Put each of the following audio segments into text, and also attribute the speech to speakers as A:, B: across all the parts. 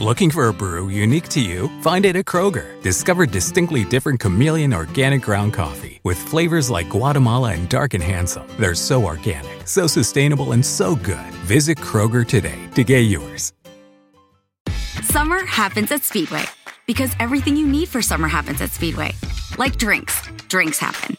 A: Looking for a brew unique to you? Find it at Kroger. Discover distinctly different chameleon organic ground coffee with flavors like Guatemala and Dark and Handsome. They're so organic, so sustainable, and so good. Visit Kroger today to get yours.
B: Summer happens at Speedway because everything you need for summer happens at Speedway. Like drinks, drinks happen.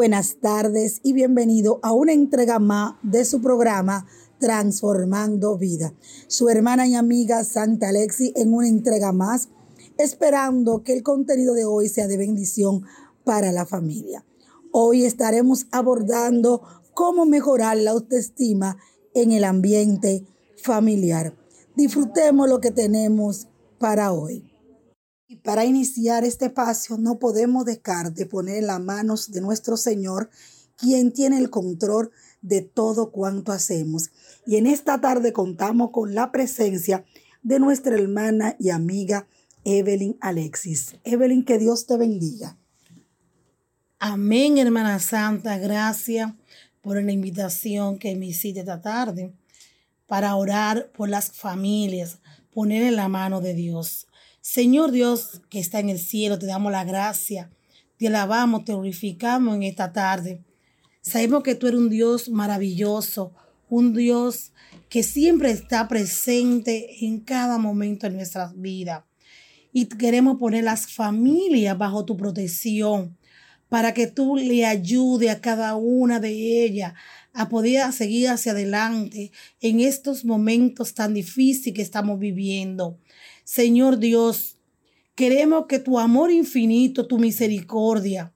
C: Buenas tardes y bienvenido a una entrega más de su programa Transformando Vida. Su hermana y amiga Santa Alexi en una entrega más, esperando que el contenido de hoy sea de bendición para la familia. Hoy estaremos abordando cómo mejorar la autoestima en el ambiente familiar. Disfrutemos lo que tenemos para hoy. Y para iniciar este espacio no podemos dejar de poner en las manos de nuestro Señor, quien tiene el control de todo cuanto hacemos. Y en esta tarde contamos con la presencia de nuestra hermana y amiga Evelyn Alexis. Evelyn, que Dios te bendiga.
D: Amén, hermana Santa. Gracias por la invitación que me hiciste esta tarde para orar por las familias, poner en la mano de Dios. Señor Dios que está en el cielo, te damos la gracia, te alabamos, te glorificamos en esta tarde. Sabemos que tú eres un Dios maravilloso, un Dios que siempre está presente en cada momento de nuestras vidas. Y queremos poner las familias bajo tu protección para que tú le ayude a cada una de ellas a poder seguir hacia adelante en estos momentos tan difíciles que estamos viviendo. Señor Dios, queremos que tu amor infinito, tu misericordia,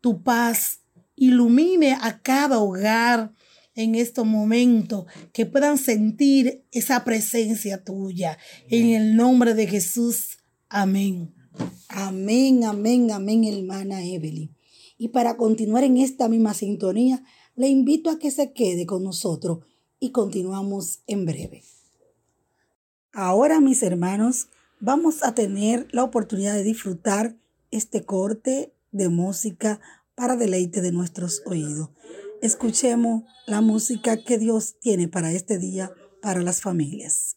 D: tu paz ilumine a cada hogar en estos momentos, que puedan sentir esa presencia tuya. En el nombre de Jesús. Amén.
C: Amén, amén, amén, hermana Evelyn. Y para continuar en esta misma sintonía, le invito a que se quede con nosotros y continuamos en breve. Ahora, mis hermanos, vamos a tener la oportunidad de disfrutar este corte de música para deleite de nuestros oídos. Escuchemos la música que Dios tiene para este día para las familias.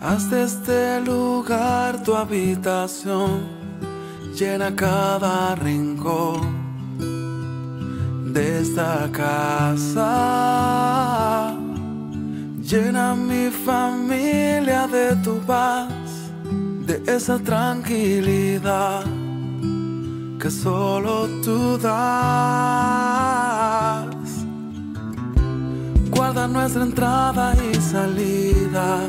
E: Haz de este lugar tu habitación, llena cada rincón de esta casa. Llena mi familia de tu paz, de esa tranquilidad que solo tú das. Guarda nuestra entrada y salida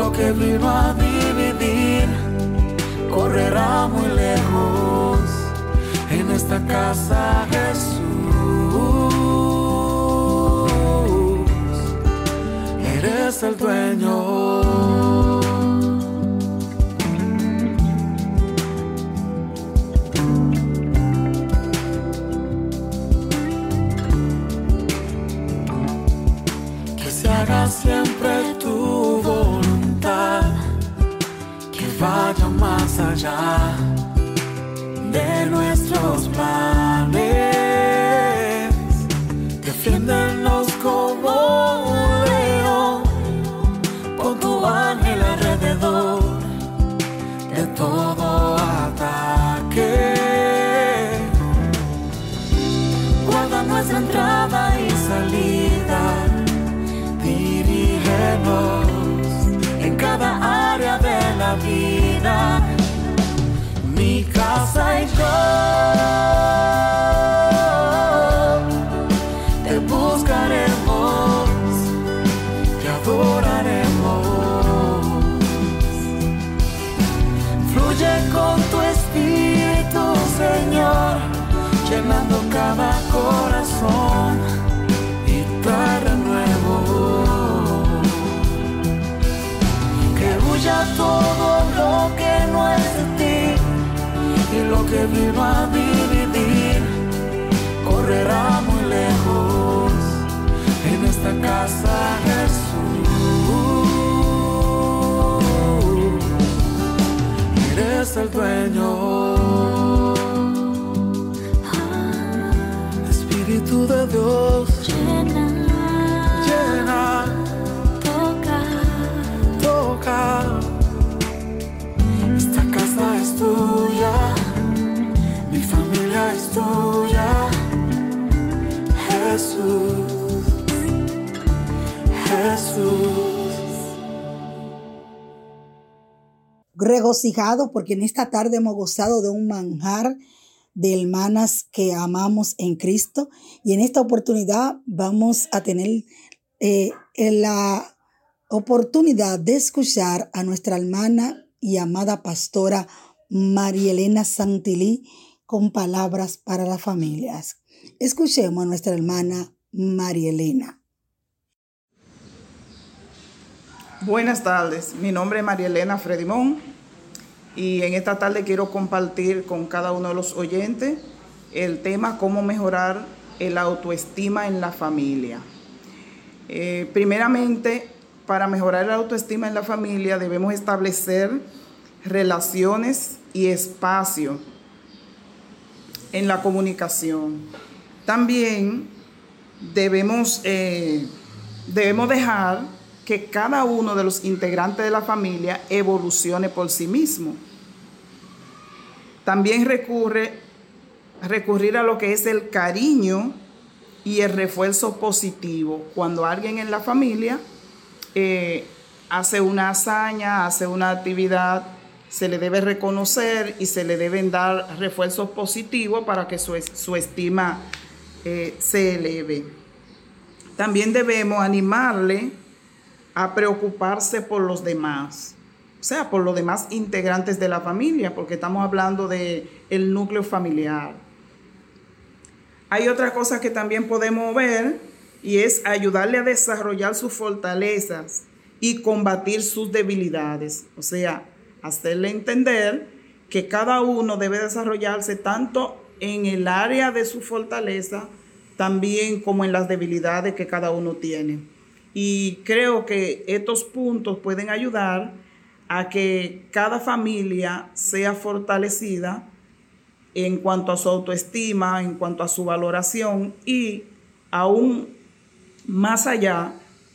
E: lo que vino a dividir correrá muy lejos en esta casa Jesús. Huya todo lo que no es de ti y lo que vino a dividir correrá muy lejos en esta casa Jesús. Eres el dueño. Espíritu de Dios. Jesús, Jesús.
C: Regocijado porque en esta tarde hemos gozado de un manjar de hermanas que amamos en Cristo y en esta oportunidad vamos a tener eh, la oportunidad de escuchar a nuestra hermana y amada pastora María Elena Santilí con palabras para las familias. Escuchemos a nuestra hermana María Elena.
F: Buenas tardes, mi nombre es María Elena Fredimón y en esta tarde quiero compartir con cada uno de los oyentes el tema cómo mejorar el autoestima en la familia. Eh, primeramente, para mejorar la autoestima en la familia debemos establecer relaciones y espacio en la comunicación. También debemos, eh, debemos dejar que cada uno de los integrantes de la familia evolucione por sí mismo. También recurre, recurrir a lo que es el cariño y el refuerzo positivo. Cuando alguien en la familia eh, hace una hazaña, hace una actividad, se le debe reconocer y se le deben dar refuerzos positivos para que su, su estima se eleve. También debemos animarle a preocuparse por los demás, o sea, por los demás integrantes de la familia, porque estamos hablando de el núcleo familiar. Hay otra cosa que también podemos ver y es ayudarle a desarrollar sus fortalezas y combatir sus debilidades, o sea, hacerle entender que cada uno debe desarrollarse tanto en el área de su fortaleza, también como en las debilidades que cada uno tiene. Y creo que estos puntos pueden ayudar a que cada familia sea fortalecida en cuanto a su autoestima, en cuanto a su valoración y aún más allá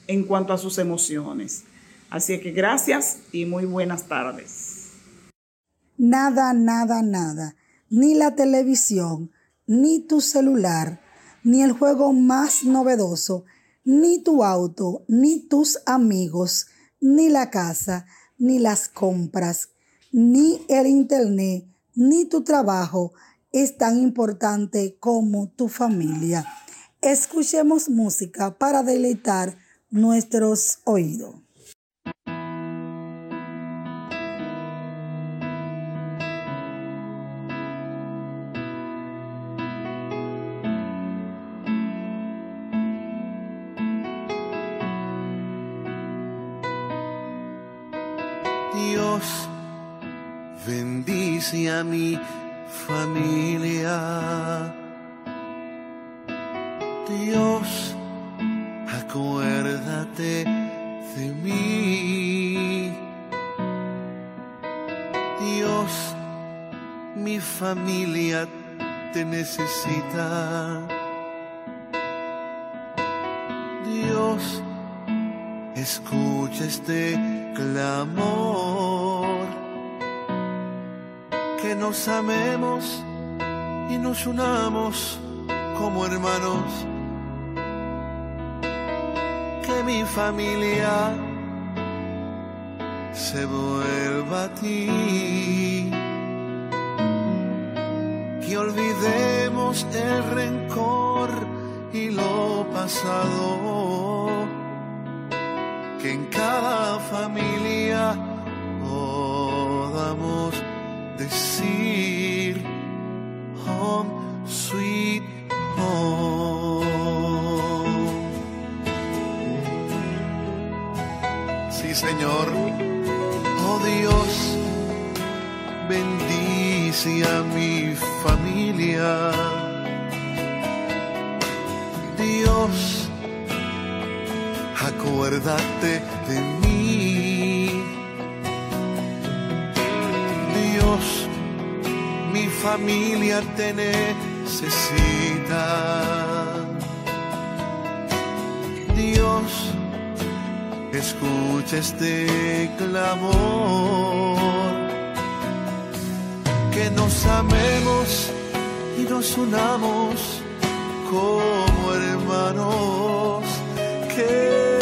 F: en cuanto a sus emociones. Así que gracias y muy buenas tardes.
C: Nada, nada, nada. Ni la televisión, ni tu celular, ni el juego más novedoso, ni tu auto, ni tus amigos, ni la casa, ni las compras, ni el internet, ni tu trabajo es tan importante como tu familia. Escuchemos música para deleitar nuestros oídos.
G: A mi familia. Dios, acuérdate de mí. Dios, mi familia te necesita. Dios, escucha este clamor, que nos amemos y nos unamos como hermanos, que mi familia se vuelva a ti. Que olvidemos el rencor y lo pasado. Que en cada familia podamos decir home sweet home. Sí, Señor. Oh Dios, bendice a mi familia. Dios, acuérdate de mí. Dios, mi familia te necesita. Dios, escucha este clamor, que nos amemos y nos unamos como hermanos, que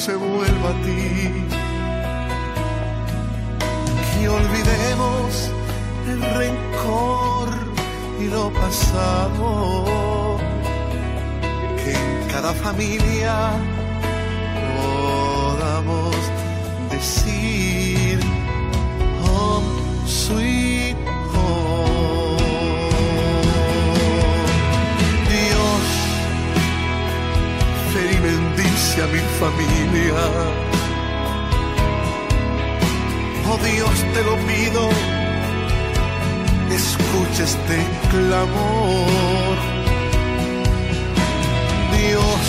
G: se vuelva a ti, que olvidemos el rencor y lo pasado. Que en cada familia bendice a mi familia. Oh Dios, te lo pido, escucha este clamor. Dios,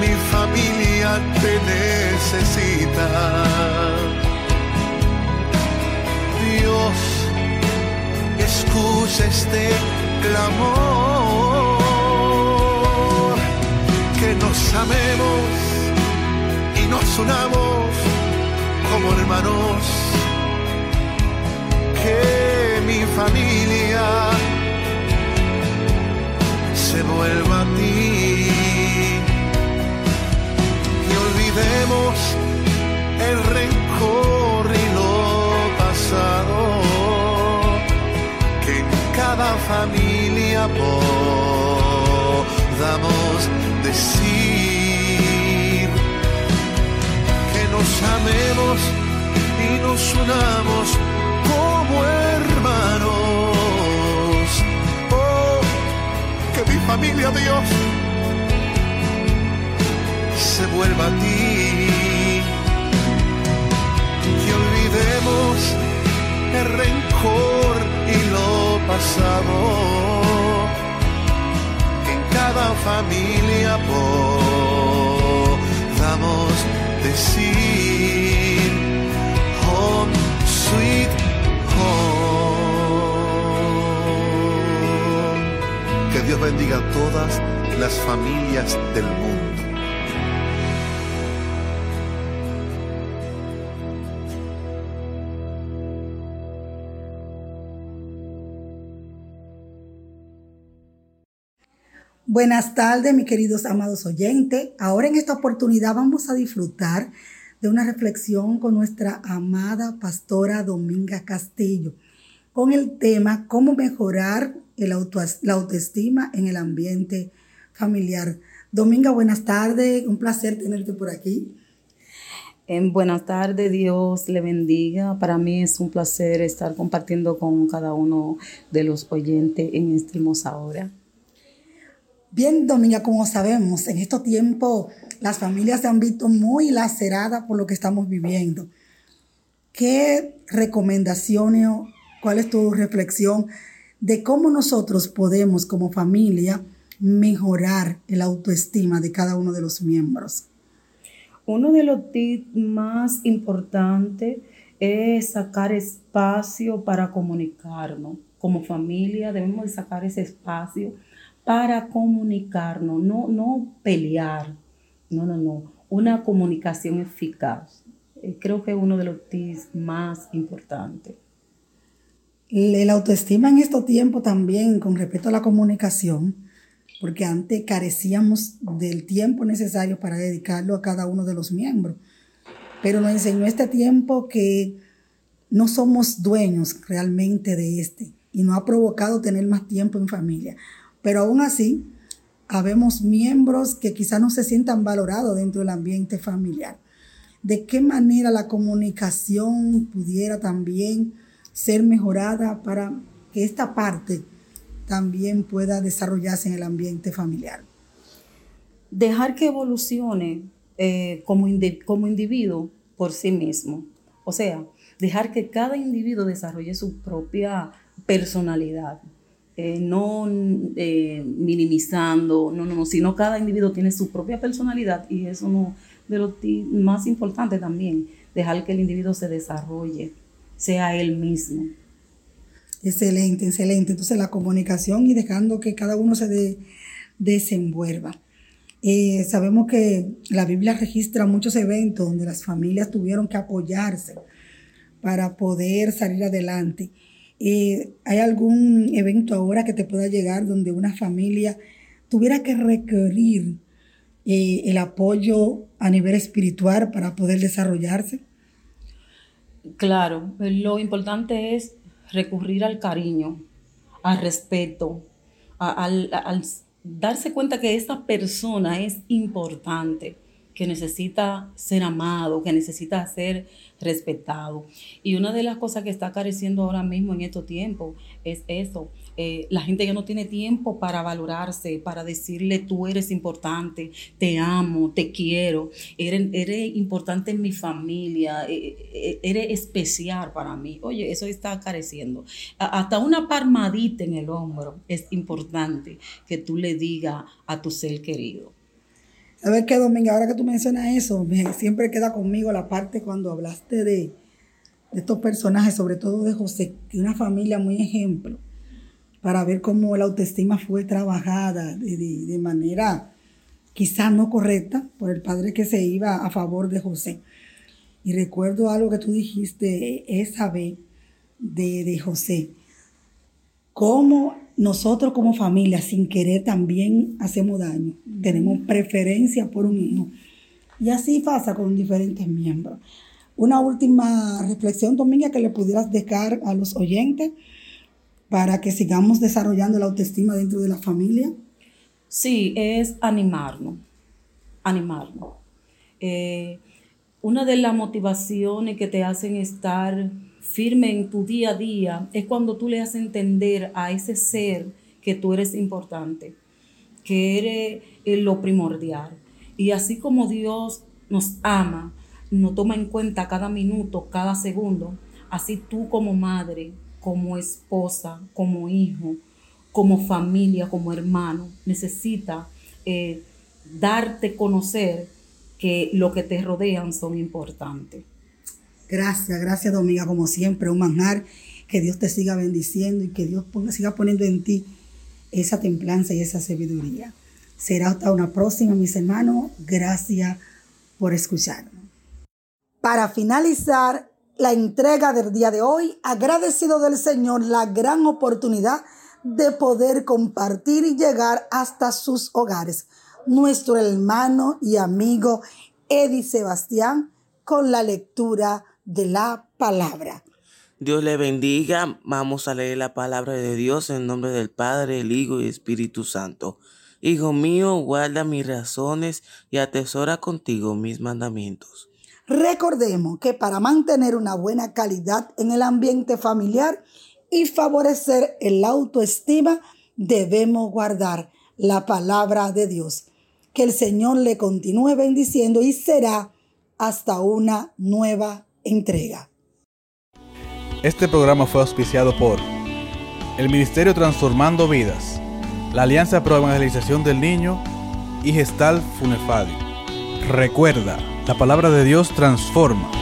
G: mi familia te necesita. Dios, escucha este clamor, nos amemos y nos unamos como hermanos, que mi familia se vuelva a ti. Y olvidemos el rencor y lo pasado que en cada familia podamos decir que nos amemos y nos unamos como hermanos. Oh que mi familia Dios se vuelva a ti. Y olvidemos el rencor y lo pasado cada familia podamos decir home sweet home que Dios bendiga a todas las familias del mundo
C: Buenas tardes, mis queridos amados oyentes. Ahora en esta oportunidad vamos a disfrutar de una reflexión con nuestra amada pastora Dominga Castillo, con el tema cómo mejorar la autoestima en el ambiente familiar. Dominga, buenas tardes, un placer tenerte por aquí.
H: En buenas tardes, Dios le bendiga. Para mí es un placer estar compartiendo con cada uno de los oyentes en esta hermosa hora.
C: Bien, Dominga, como sabemos, en estos tiempos las familias se han visto muy laceradas por lo que estamos viviendo. ¿Qué recomendaciones, cuál es tu reflexión de cómo nosotros podemos como familia mejorar el autoestima de cada uno de los miembros?
H: Uno de los tips más importantes es sacar espacio para comunicarnos. Como familia debemos de sacar ese espacio para comunicarnos, no, no pelear, no, no, no, una comunicación eficaz. Eh, creo que es uno de los tips más importantes.
C: La autoestima en estos tiempos también con respecto a la comunicación, porque antes carecíamos del tiempo necesario para dedicarlo a cada uno de los miembros. Pero nos enseñó este tiempo que no somos dueños realmente de este y nos ha provocado tener más tiempo en familia. Pero aún así, habemos miembros que quizás no se sientan valorados dentro del ambiente familiar. ¿De qué manera la comunicación pudiera también ser mejorada para que esta parte también pueda desarrollarse en el ambiente familiar?
H: Dejar que evolucione eh, como, como individuo por sí mismo. O sea, dejar que cada individuo desarrolle su propia personalidad. Eh, no eh, minimizando, no, no, no, sino cada individuo tiene su propia personalidad y eso no de lo más importante también, dejar que el individuo se desarrolle, sea él mismo.
C: Excelente, excelente. Entonces la comunicación y dejando que cada uno se desenvuelva. Eh, sabemos que la Biblia registra muchos eventos donde las familias tuvieron que apoyarse para poder salir adelante. Eh, ¿Hay algún evento ahora que te pueda llegar donde una familia tuviera que requerir eh, el apoyo a nivel espiritual para poder desarrollarse?
H: Claro, lo importante es recurrir al cariño, al respeto, al, al darse cuenta que esta persona es importante que necesita ser amado, que necesita ser respetado. Y una de las cosas que está careciendo ahora mismo en estos tiempos es eso. Eh, la gente ya no tiene tiempo para valorarse, para decirle tú eres importante, te amo, te quiero, eres, eres importante en mi familia, eh, eh, eres especial para mí. Oye, eso está careciendo. hasta una palmadita en el hombro es importante que tú le digas a tu ser querido.
C: ¿Sabes qué, Domingo? Ahora que tú mencionas eso, siempre queda conmigo la parte cuando hablaste de, estos personajes, sobre todo de José, que una familia muy ejemplo, para ver cómo la autoestima fue trabajada de, manera quizás no correcta por el padre que se iba a favor de José. Y recuerdo algo que tú dijiste esa vez de, de José, cómo nosotros como familia, sin querer, también hacemos daño. Tenemos preferencia por un hijo. Y así pasa con diferentes miembros. Una última reflexión, Dominga, que le pudieras dejar a los oyentes para que sigamos desarrollando la autoestima dentro de la familia.
H: Sí, es animarnos, animarnos. Eh, una de las motivaciones que te hacen estar firme en tu día a día es cuando tú le haces entender a ese ser que tú eres importante, que eres eh, lo primordial. Y así como Dios nos ama, nos toma en cuenta cada minuto, cada segundo, así tú como madre, como esposa, como hijo, como familia, como hermano, necesita eh, darte conocer que lo que te rodean son importantes.
C: Gracias, gracias Dominga, como siempre, un manjar. Que Dios te siga bendiciendo y que Dios siga poniendo en ti esa templanza y esa sabiduría. Será hasta una próxima, mis hermanos. Gracias por escucharnos. Para finalizar la entrega del día de hoy, agradecido del Señor la gran oportunidad de poder compartir y llegar hasta sus hogares. Nuestro hermano y amigo Eddie Sebastián con la lectura de la palabra.
I: Dios le bendiga. Vamos a leer la palabra de Dios en nombre del Padre, el Hijo y el Espíritu Santo. Hijo mío, guarda mis razones y atesora contigo mis mandamientos.
C: Recordemos que para mantener una buena calidad en el ambiente familiar y favorecer el autoestima, debemos guardar la palabra de Dios. Que el Señor le continúe bendiciendo y será hasta una nueva entrega.
J: Este programa fue auspiciado por el Ministerio Transformando Vidas, la Alianza Pro Evangelización del Niño y Gestal Funefadi. Recuerda, la palabra de Dios transforma.